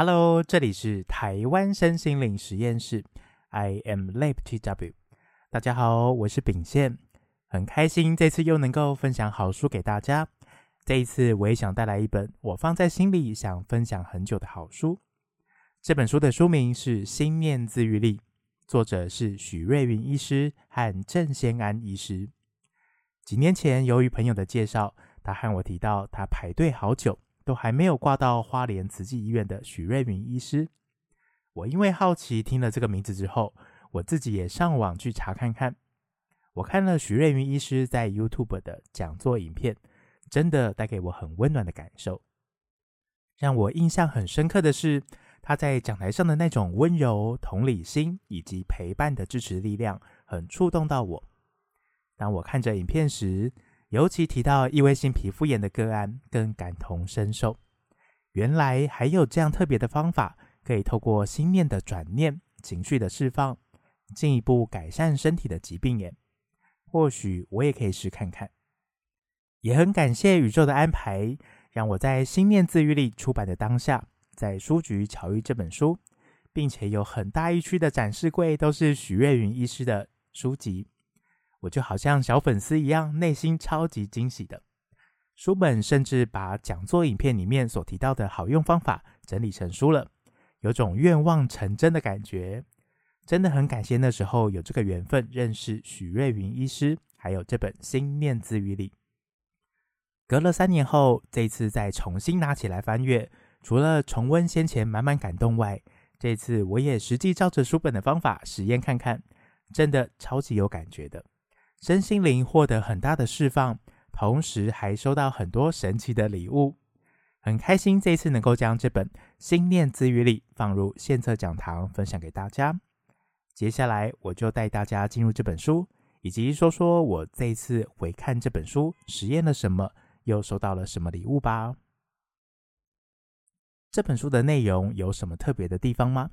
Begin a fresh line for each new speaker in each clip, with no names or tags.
Hello，这里是台湾身心灵实验室，I am Lab TW。大家好，我是秉宪，很开心这次又能够分享好书给大家。这一次我也想带来一本我放在心里想分享很久的好书。这本书的书名是《心念自愈力》，作者是许瑞云医师和郑先安医师。几年前，由于朋友的介绍，他和我提到他排队好久都还没有挂到花莲慈济医院的许瑞云医师。我因为好奇听了这个名字之后，我自己也上网去查看看。我看了许瑞云医师在 YouTube 的讲座影片，真的带给我很温暖的感受。让我印象很深刻的是，他在讲台上的那种温柔、同理心以及陪伴的支持力量，很触动到我。当我看着影片时，尤其提到异位性皮肤炎的个案，更感同身受。原来还有这样特别的方法，可以透过心念的转念、情绪的释放，进一步改善身体的疾病耶。或许我也可以试看看。也很感谢宇宙的安排，让我在《心念自愈力》出版的当下，在书局巧遇这本书，并且有很大一区的展示柜都是许月云医师的书籍。我就好像小粉丝一样，内心超级惊喜的。书本甚至把讲座影片里面所提到的好用方法整理成书了，有种愿望成真的感觉。真的很感谢那时候有这个缘分认识许瑞云医师，还有这本《心念自愈力》。隔了三年后，这次再重新拿起来翻阅，除了重温先前满满感动外，这次我也实际照着书本的方法实验看看，真的超级有感觉的。身心灵获得很大的释放，同时还收到很多神奇的礼物，很开心这次能够将这本《心念自愈力》放入献策讲堂分享给大家。接下来我就带大家进入这本书，以及说说我这次回看这本书实验了什么，又收到了什么礼物吧。这本书的内容有什么特别的地方吗？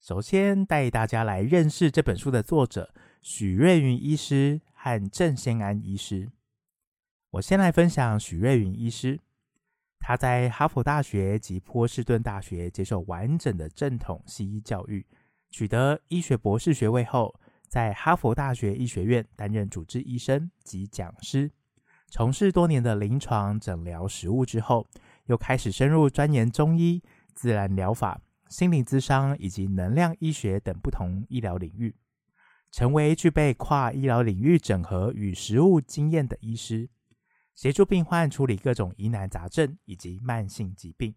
首先带大家来认识这本书的作者许瑞云医师和郑先安医师。我先来分享许瑞云医师，他在哈佛大学及波士顿大学接受完整的正统西医教育，取得医学博士学位后，在哈佛大学医学院担任主治医生及讲师，从事多年的临床诊疗实务之后，又开始深入钻研中医、自然疗法。心灵咨商以及能量医学等不同医疗领域，成为具备跨医疗领域整合与实务经验的医师，协助病患处理各种疑难杂症以及慢性疾病。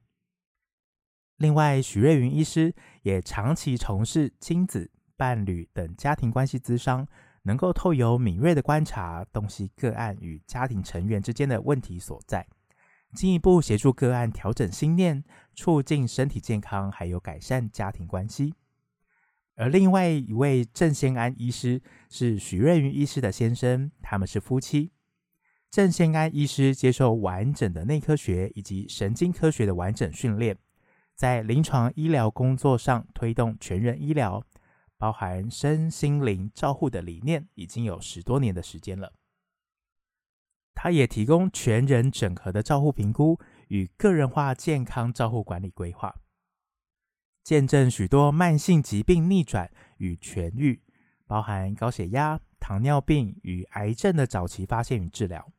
另外，许瑞云医师也长期从事亲子、伴侣等家庭关系咨商，能够透由敏锐的观察，洞悉个案与家庭成员之间的问题所在。进一步协助个案调整心念，促进身体健康，还有改善家庭关系。而另外一位郑先安医师是许瑞云医师的先生，他们是夫妻。郑先安医师接受完整的内科学以及神经科学的完整训练，在临床医疗工作上推动全人医疗，包含身心灵照护的理念，已经有十多年的时间了。他也提供全人整合的照护评估与个人化健康照护管理规划，见证许多慢性疾病逆转与痊愈，包含高血压、糖尿病与癌症的早期发现与治疗。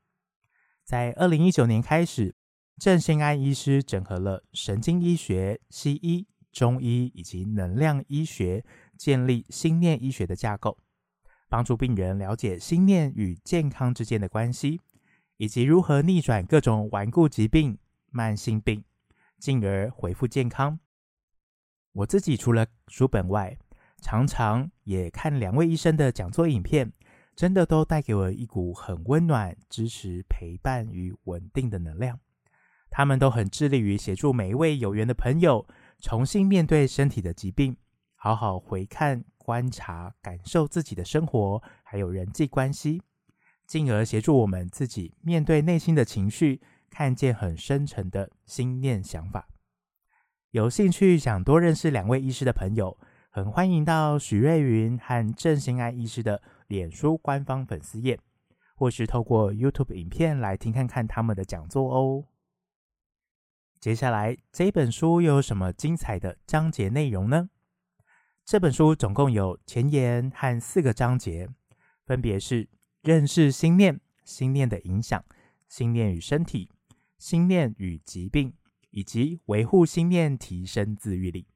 在二零一九年开始，郑先安医师整合了神经医学、西医、中医以及能量医学，建立心念医学的架构，帮助病人了解心念与健康之间的关系。以及如何逆转各种顽固疾病、慢性病，进而恢复健康。我自己除了书本外，常常也看两位医生的讲座影片，真的都带给我一股很温暖、支持、陪伴与稳定的能量。他们都很致力于协助每一位有缘的朋友，重新面对身体的疾病，好好回看、观察、感受自己的生活，还有人际关系。进而协助我们自己面对内心的情绪，看见很深沉的心念想法。有兴趣想多认识两位医师的朋友，很欢迎到许瑞云和郑先安医师的脸书官方粉丝页，或是透过 YouTube 影片来听看看他们的讲座哦。接下来这本书又有什么精彩的章节内容呢？这本书总共有前言和四个章节，分别是认识心念、心念的影响、心念与身体、心念与疾病，以及维护心念、提升自愈力。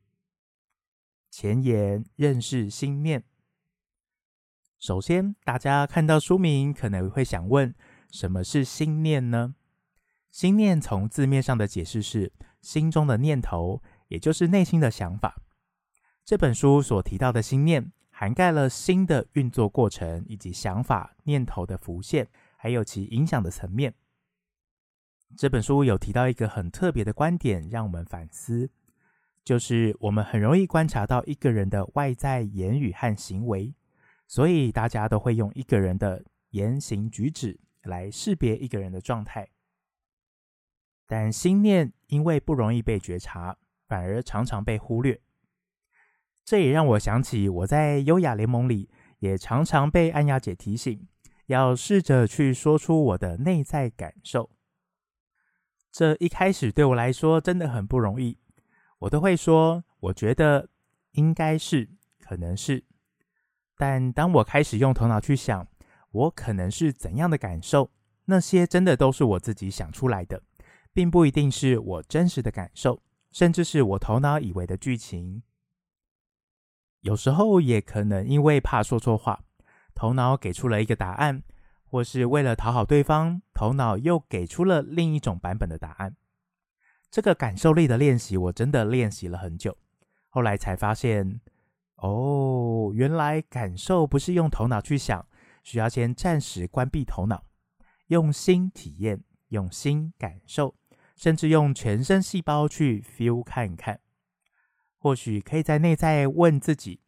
前言：认识心念。首先，大家看到书名可能会想问：什么是心念呢？心念从字面上的解释是心中的念头，也就是内心的想法。这本书所提到的心念，涵盖了心的运作过程，以及想法、念头的浮现，还有其影响的层面。这本书有提到一个很特别的观点，让我们反思，就是我们很容易观察到一个人的外在言语和行为，所以大家都会用一个人的言行举止来识别一个人的状态。但心念因为不容易被觉察，反而常常被忽略。这也让我想起我在优雅联盟里，也常常被安雅姐提醒，要试着去说出我的内在感受。这一开始对我来说真的很不容易，我都会说，我觉得应该是，可能是。但当我开始用头脑去想，我可能是怎样的感受，那些真的都是我自己想出来的。并不一定是我真实的感受，甚至是我头脑以为的剧情。有时候也可能因为怕说错话，头脑给出了一个答案，或是为了讨好对方，头脑又给出了另一种版本的答案。这个感受力的练习，我真的练习了很久。后来才发现，哦，原来感受不是用头脑去想，需要先暂时关闭头脑，用心体验，用心感受。甚至用全身细胞去 feel 看看，或许可以在内在问自己：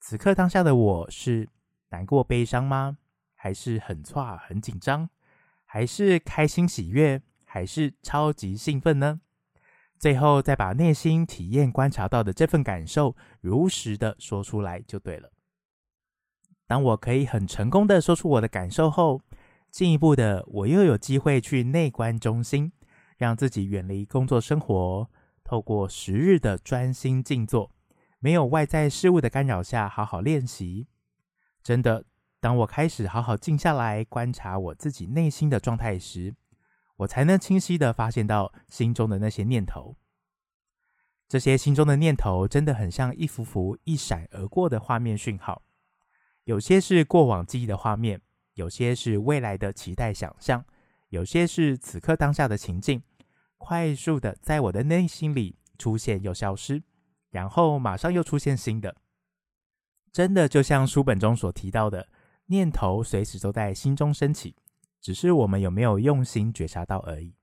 此刻当下的我是难过、悲伤吗？还是很挫、很紧张？还是开心、喜悦？还是超级兴奋呢？最后再把内心体验、观察到的这份感受如实的说出来就对了。当我可以很成功的说出我的感受后，进一步的我又有机会去内观中心。让自己远离工作生活，透过十日的专心静坐，没有外在事物的干扰下，好好练习。真的，当我开始好好静下来，观察我自己内心的状态时，我才能清晰的发现到心中的那些念头。这些心中的念头，真的很像一幅幅一闪而过的画面讯号，有些是过往记忆的画面，有些是未来的期待想象。有些是此刻当下的情境，快速的在我的内心里出现又消失，然后马上又出现新的。真的就像书本中所提到的，念头随时都在心中升起，只是我们有没有用心觉察到而已。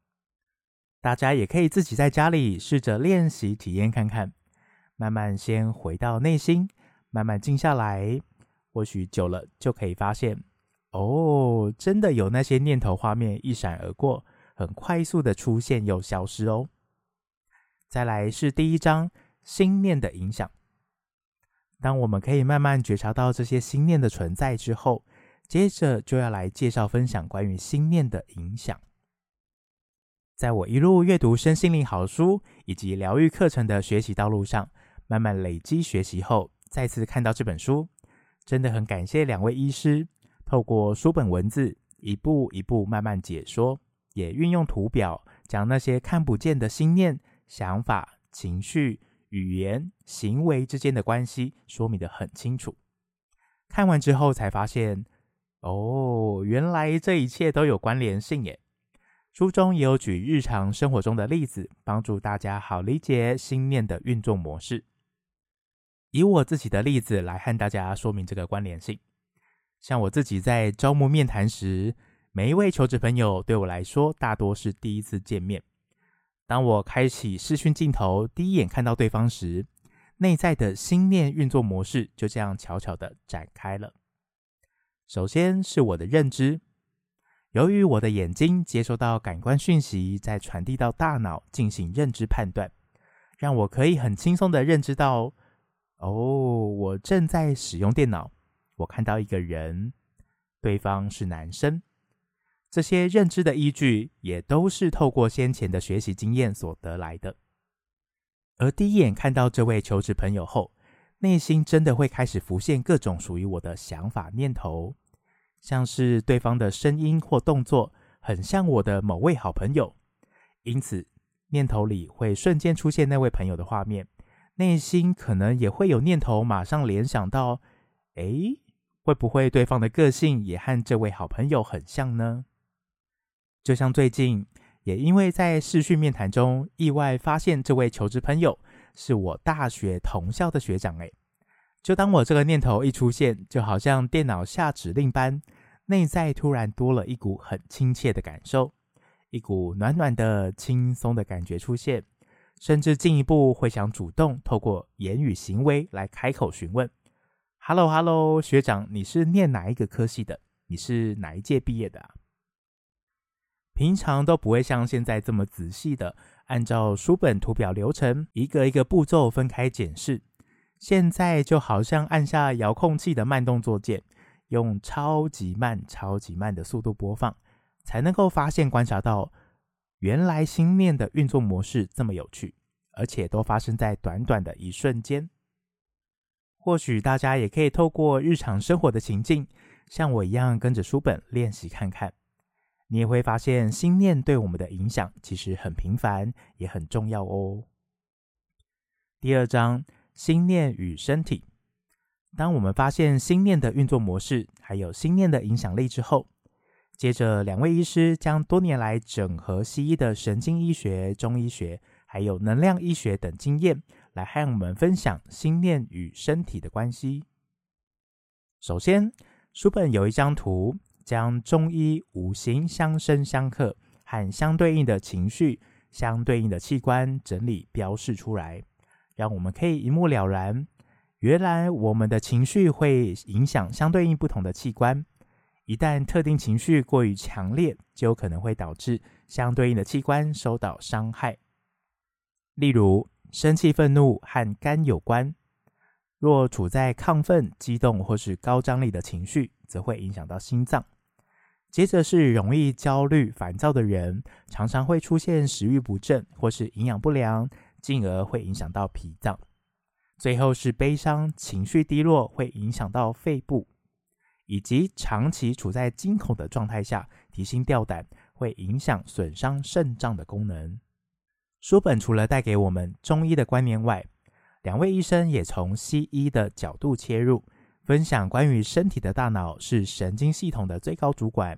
大家也可以自己在家里试着练习体验看看，慢慢先回到内心，慢慢静下来，或许久了就可以发现。哦，真的有那些念头画面一闪而过，很快速的出现又消失哦。再来是第一章，心念的影响。当我们可以慢慢觉察到这些心念的存在之后，接着就要来介绍分享关于心念的影响。在我一路阅读身心灵好书以及疗愈课程的学习道路上，慢慢累积学习后，再次看到这本书，真的很感谢两位医师。透过书本文字，一步一步慢慢解说，也运用图表，将那些看不见的心念、想法、情绪、语言、行为之间的关系说明得很清楚。看完之后才发现，哦，原来这一切都有关联性耶。书中也有举日常生活中的例子，帮助大家好理解心念的运作模式。以我自己的例子来和大家说明这个关联性。像我自己在招募面谈时，每一位求职朋友对我来说大多是第一次见面。当我开启视讯镜头，第一眼看到对方时，内在的心念运作模式就这样悄悄地展开了。首先是我的认知，由于我的眼睛接收到感官讯息，再传递到大脑进行认知判断，让我可以很轻松地认知到，哦，我正在使用电脑。我看到一个人，对方是男生。这些认知的依据也都是透过先前的学习经验所得来的。而第一眼看到这位求职朋友后，内心真的会开始浮现各种属于我的想法念头，像是对方的声音或动作很像我的某位好朋友，因此念头里会瞬间出现那位朋友的画面，内心可能也会有念头马上联想到：诶，会不会对方的个性也和这位好朋友很像呢？就像最近，也因为在视讯面谈中意外发现这位求职朋友是我大学同校的学长，诶，就当我这个念头一出现，就好像电脑下指令般，内在突然多了一股很亲切的感受，一股暖暖的、轻松的感觉出现，甚至进一步会想主动透过言语行为来开口询问：“Hello Hello，学长，你是念哪一个科系的？你是哪一届毕业的啊？”平常都不会像现在这么仔细的按照书本图表流程，一个一个步骤分开检视。现在就好像按下遥控器的慢动作键，用超级慢、超级慢的速度播放，才能够发现观察到，原来心念的运作模式这么有趣，而且都发生在短短的一瞬间。或许大家也可以透过日常生活的情境，像我一样跟着书本练习看看。你也会发现，心念对我们的影响其实很频繁，也很重要哦。第二章，心念与身体。当我们发现心念的运作模式，还有心念的影响力之后，接着两位医师将多年来整合西医的神经医学、中医学，还有能量医学等经验，来和我们分享心念与身体的关系。首先，书本有一张图。将中医五行相生相克和相对应的情绪、相对应的器官整理标示出来，让我们可以一目了然。原来我们的情绪会影响相对应不同的器官，一旦特定情绪过于强烈，就有可能会导致相对应的器官受到伤害。例如，生气、愤怒和肝有关，若处在亢奋、激动或是高张力的情绪，则会影响到心脏。接着是容易焦虑、烦躁的人，常常会出现食欲不振或是营养不良，进而会影响到脾脏。最后是悲伤、情绪低落，会影响到肺部，以及长期处在惊恐的状态下，提心吊胆，会影响损伤肾脏的功能。书本除了带给我们中医的观念外，两位医生也从西医的角度切入。分享关于身体的大脑是神经系统的最高主管，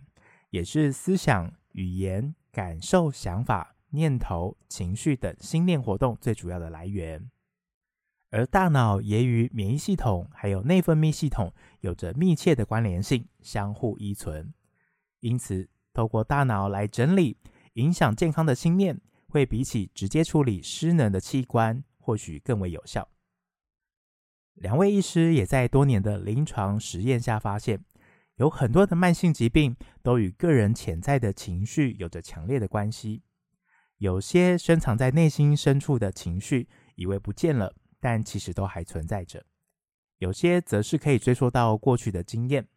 也是思想、语言、感受、想法、念头、情绪等心念活动最主要的来源。而大脑也与免疫系统还有内分泌系统有着密切的关联性，相互依存。因此，透过大脑来整理影响健康的心念，会比起直接处理失能的器官，或许更为有效。两位医师也在多年的临床实验下发现，有很多的慢性疾病都与个人潜在的情绪有着强烈的关系。有些深藏在内心深处的情绪，以为不见了，但其实都还存在着；有些则是可以追溯到过去的经验，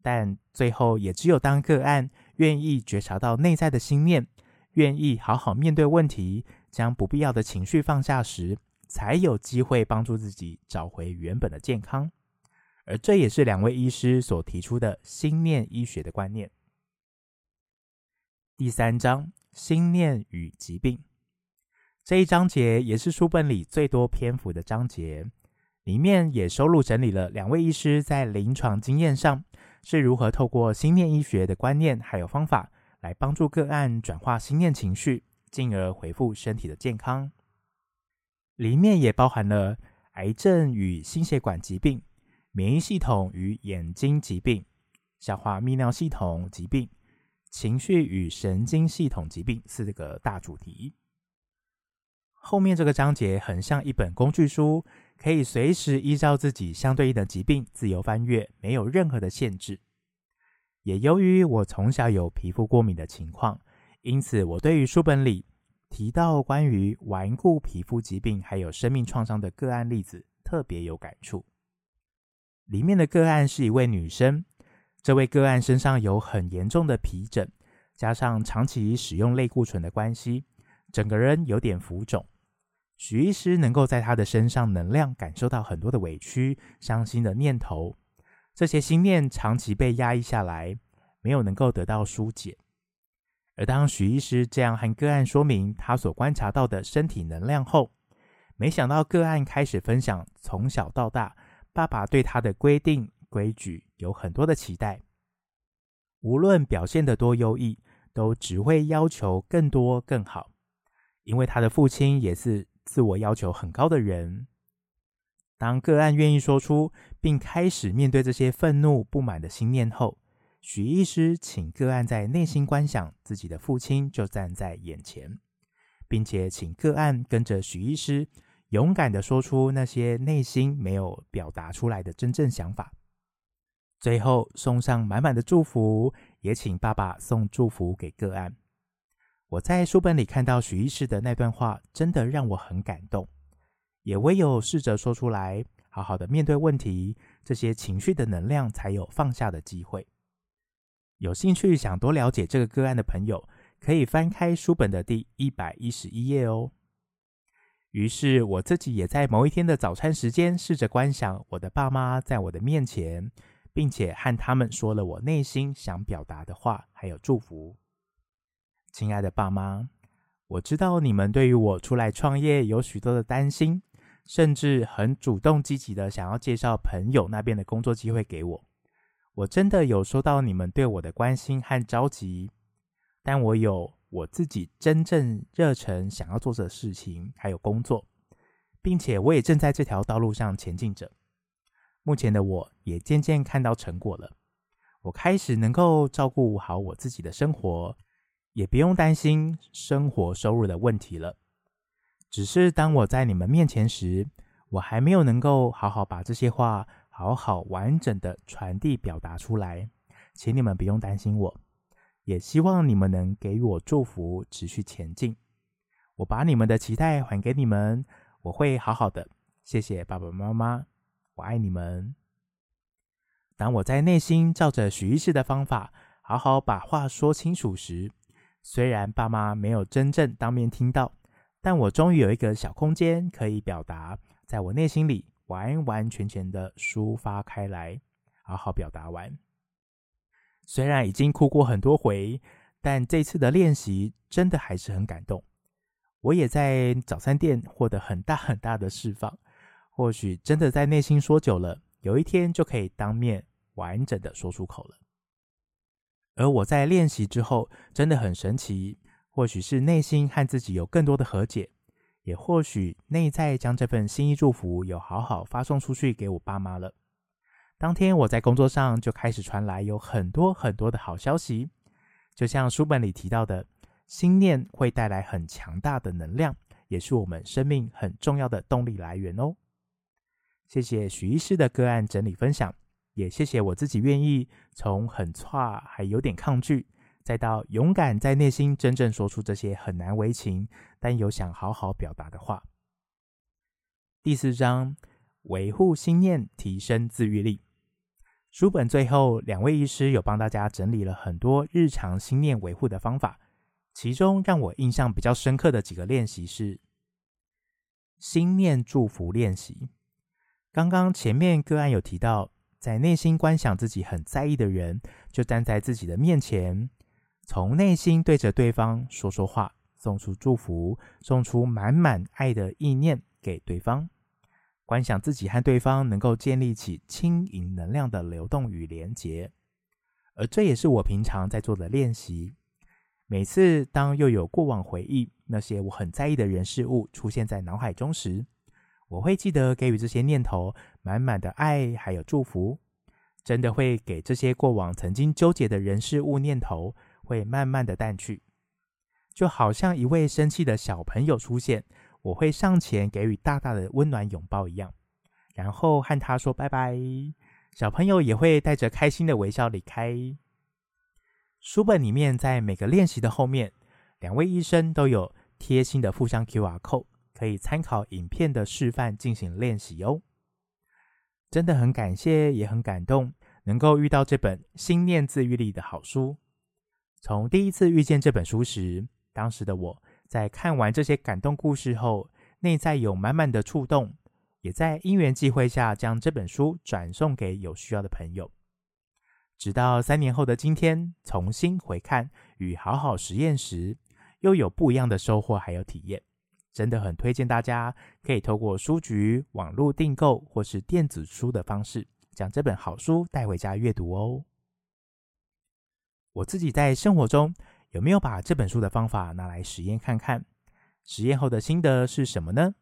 但最后也只有当个案愿意觉察到内在的心念，愿意好好面对问题，将不必要的情绪放下时，才有机会帮助自己找回原本的健康，而这也是两位医师所提出的心念医学的观念。第三章，心念与疾病，这一章节也是书本里最多篇幅的章节，里面也收录整理了两位医师在临床经验上是如何透过心念医学的观念还有方法，来帮助个案转化心念情绪，进而恢复身体的健康。里面也包含了癌症与心血管疾病、免疫系统与眼睛疾病、消化泌尿系统疾病、情绪与神经系统疾病四个大主题。后面这个章节很像一本工具书，可以随时依照自己相对应的疾病自由翻阅，没有任何的限制。也由于我从小有皮肤过敏的情况，因此我对于书本里。提到关于顽固皮肤疾病还有生命创伤的个案例子，特别有感触。里面的个案是一位女生，这位个案身上有很严重的皮疹，加上长期使用类固醇的关系，整个人有点浮肿。许医师能够在他的身上能量感受到很多的委屈、伤心的念头，这些心念长期被压抑下来，没有能够得到疏解。而当许医师这样和个案说明他所观察到的身体能量后，没想到个案开始分享从小到大爸爸对他的规定规矩有很多的期待，无论表现得多优异，都只会要求更多更好，因为他的父亲也是自我要求很高的人。当个案愿意说出并开始面对这些愤怒不满的心念后，许医师请个案在内心观想自己的父亲就站在眼前，并且请个案跟着许医师勇敢地说出那些内心没有表达出来的真正想法。最后送上满满的祝福，也请爸爸送祝福给个案。我在书本里看到许医师的那段话，真的让我很感动，也唯有试着说出来，好好的面对问题，这些情绪的能量才有放下的机会。有兴趣想多了解这个个案的朋友，可以翻开书本的第一百一十一页哦。于是我自己也在某一天的早餐时间，试着观想我的爸妈在我的面前，并且和他们说了我内心想表达的话，还有祝福。亲爱的爸妈，我知道你们对于我出来创业有许多的担心，甚至很主动积极的想要介绍朋友那边的工作机会给我。我真的有收到你们对我的关心和着急，但我有我自己真正热忱想要做的事情，还有工作，并且我也正在这条道路上前进着。目前的我也渐渐看到成果了，我开始能够照顾好我自己的生活，也不用担心生活收入的问题了。只是当我在你们面前时，我还没有能够好好把这些话。好好完整的传递表达出来，请你们不用担心我，也希望你们能给予我祝福，持续前进。我把你们的期待还给你们，我会好好的。谢谢爸爸妈妈，我爱你们。当我在内心照着许医师的方法，好好把话说清楚时，虽然爸妈没有真正当面听到，但我终于有一个小空间可以表达，在我内心里。完完全全的抒发开来，好好表达完。虽然已经哭过很多回，但这次的练习真的还是很感动。我也在早餐店获得很大很大的释放。或许真的在内心说久了，有一天就可以当面完整的说出口了。而我在练习之后，真的很神奇。或许是内心和自己有更多的和解。也或许内在将这份心意祝福有好好发送出去给我爸妈了。当天我在工作上就开始传来有很多很多的好消息，就像书本里提到的，心念会带来很强大的能量，也是我们生命很重要的动力来源哦。谢谢许医师的个案整理分享，也谢谢我自己愿意从很差还有点抗拒。再到勇敢在内心真正说出这些很难为情，但又想好好表达的话。第四章，维护心念，提升自愈力。书本最后，两位医师有帮大家整理了很多日常心念维护的方法，其中让我印象比较深刻的几个练习是心念祝福练习。刚刚前面个案有提到，在内心观想自己很在意的人，就站在自己的面前。从内心对着对方说说话，送出祝福，送出满满爱的意念给对方。观想自己和对方能够建立起轻盈能量的流动与连结，而这也是我平常在做的练习。每次当又有过往回忆那些我很在意的人事物出现在脑海中时，我会记得给予这些念头满满的爱还有祝福，真的会给这些过往曾经纠结的人事物念头。会慢慢的淡去，就好像一位生气的小朋友出现，我会上前给予大大的温暖拥抱一样，然后和他说拜拜。小朋友也会带着开心的微笑离开。书本里面在每个练习的后面，两位医生都有贴心的附上 QR code，可以参考影片的示范进行练习哦。真的很感谢，也很感动。能够遇到这本《心念自愈力》的好书。从第一次遇见这本书时，当时的我在看完这些感动故事后，内在有满满的触动，也在因缘际会下将这本书转送给有需要的朋友。直到三年后的今天，重新回看与好好实验时，又有不一样的收获还有体验。真的很推荐大家可以透过书局、网络订购或是电子书的方式，将这本好书带回家阅读哦。我自己在生活中有没有把这本书的方法拿来实验看看？实验后的心得是什么呢？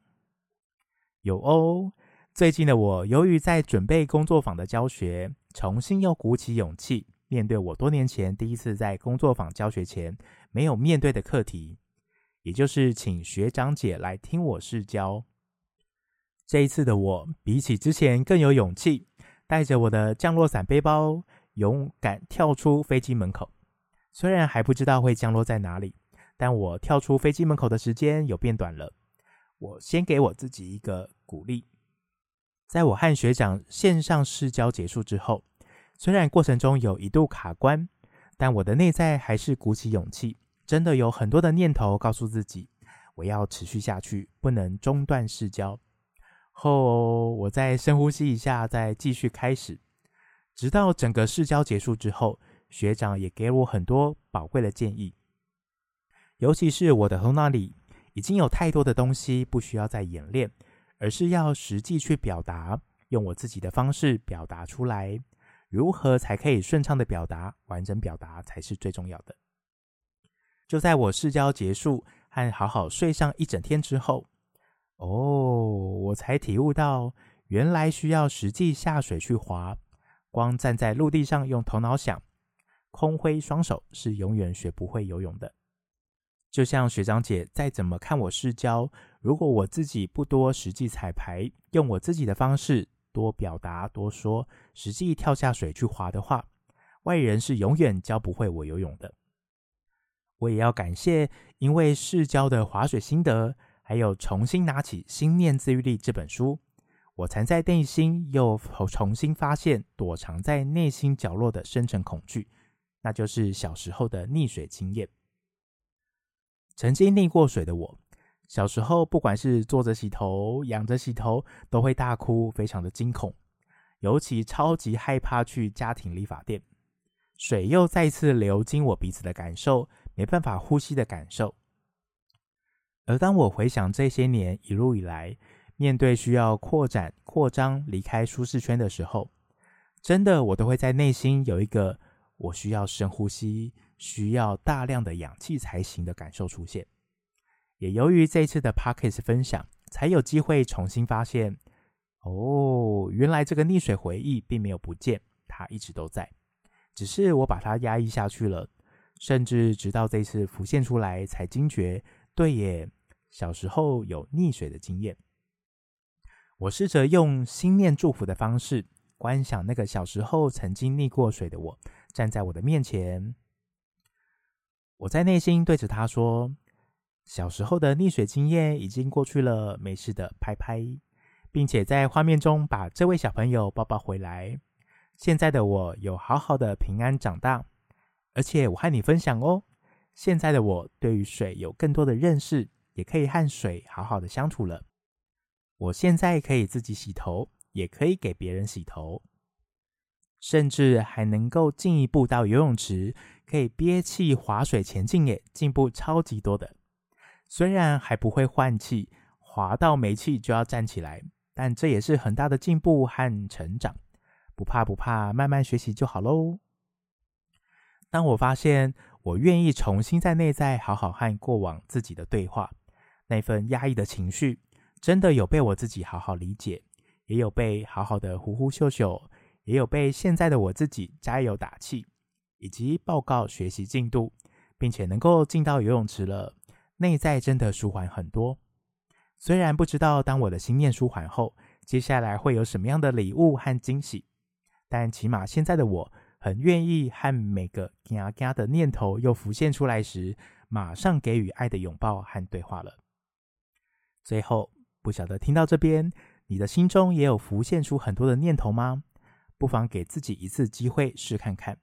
有哦。最近的我，由于在准备工作坊的教学，重新又鼓起勇气面对我多年前第一次在工作坊教学前没有面对的课题。也就是请学长姐来听我试教。这一次的我，比起之前更有勇气，带着我的降落伞背包，勇敢跳出飞机门口。虽然还不知道会降落在哪里，但我跳出飞机门口的时间有变短了。我先给我自己一个鼓励。在我和学长线上试教结束之后，虽然过程中有一度卡关，但我的内在还是鼓起勇气。真的有很多的念头告诉自己，我要持续下去，不能中断试教。后我再深呼吸一下，再继续开始，直到整个试教结束之后，学长也给我很多宝贵的建议。尤其是我的头脑里已经有太多的东西，不需要再演练，而是要实际去表达，用我自己的方式表达出来。如何才可以顺畅的表达？完整表达才是最重要的。就在我试教结束和好好睡上一整天之后，哦，我才体悟到，原来需要实际下水去滑，光站在陆地上用头脑想，空挥双手是永远学不会游泳的。就像学长姐再怎么看我试教，如果我自己不多实际彩排，用我自己的方式多表达多说，实际跳下水去滑的话，外人是永远教不会我游泳的。我也要感谢，因为试教的划水心得，还有重新拿起《心念自愈力》这本书，我才在内心又重新发现躲藏在内心角落的深层恐惧，那就是小时候的溺水经验。曾经溺过水的我，小时候不管是坐着洗头、仰着洗头，都会大哭，非常的惊恐，尤其超级害怕去家庭理发店，水又再次流经我鼻子的感受。没办法呼吸的感受。而当我回想这些年一路以来，面对需要扩展、扩张、离开舒适圈的时候，真的我都会在内心有一个我需要深呼吸、需要大量的氧气才行的感受出现。也由于这次的 Podcast 分享，才有机会重新发现，哦，原来这个溺水回忆并没有不见，它一直都在，只是我把它压抑下去了。甚至直到这次浮现出来，才惊觉，对耶，小时候有溺水的经验。我试着用心念祝福的方式，观想那个小时候曾经溺过水的我，站在我的面前。我在内心对着他说：“小时候的溺水经验已经过去了，没事的，拍拍，并且在画面中把这位小朋友抱抱回来。现在的我有好好的平安长大。”而且我和你分享哦，现在的我对于水有更多的认识，也可以和水好好的相处了。我现在可以自己洗头，也可以给别人洗头，甚至还能够进一步到游泳池，可以憋气划水前进，耶，进步超级多的。虽然还不会换气，划到没气就要站起来，但这也是很大的进步和成长。不怕不怕，慢慢学习就好喽。当我发现我愿意重新在内在好好和过往自己的对话，那份压抑的情绪真的有被我自己好好理解，也有被好好的呼呼秀秀，也有被现在的我自己加油打气，以及报告学习进度，并且能够进到游泳池了，内在真的舒缓很多。虽然不知道当我的心念舒缓后，接下来会有什么样的礼物和惊喜，但起码现在的我。很愿意和每个嘎嘎的念头又浮现出来时，马上给予爱的拥抱和对话了。最后，不晓得听到这边，你的心中也有浮现出很多的念头吗？不妨给自己一次机会试看看，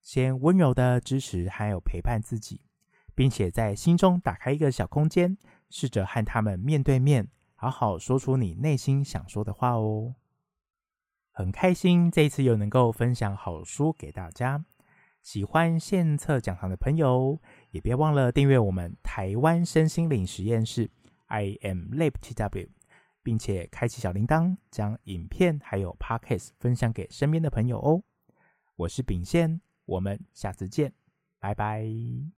先温柔的支持还有陪伴自己，并且在心中打开一个小空间，试着和他们面对面，好好说出你内心想说的话哦。很开心这一次又能够分享好书给大家，喜欢献策讲堂的朋友，也别忘了订阅我们台湾身心灵实验室 I am Lab TW。并且开启小铃铛，将影片还有 Podcast 分享给身边的朋友哦。我是秉宪，我们下次见，拜拜。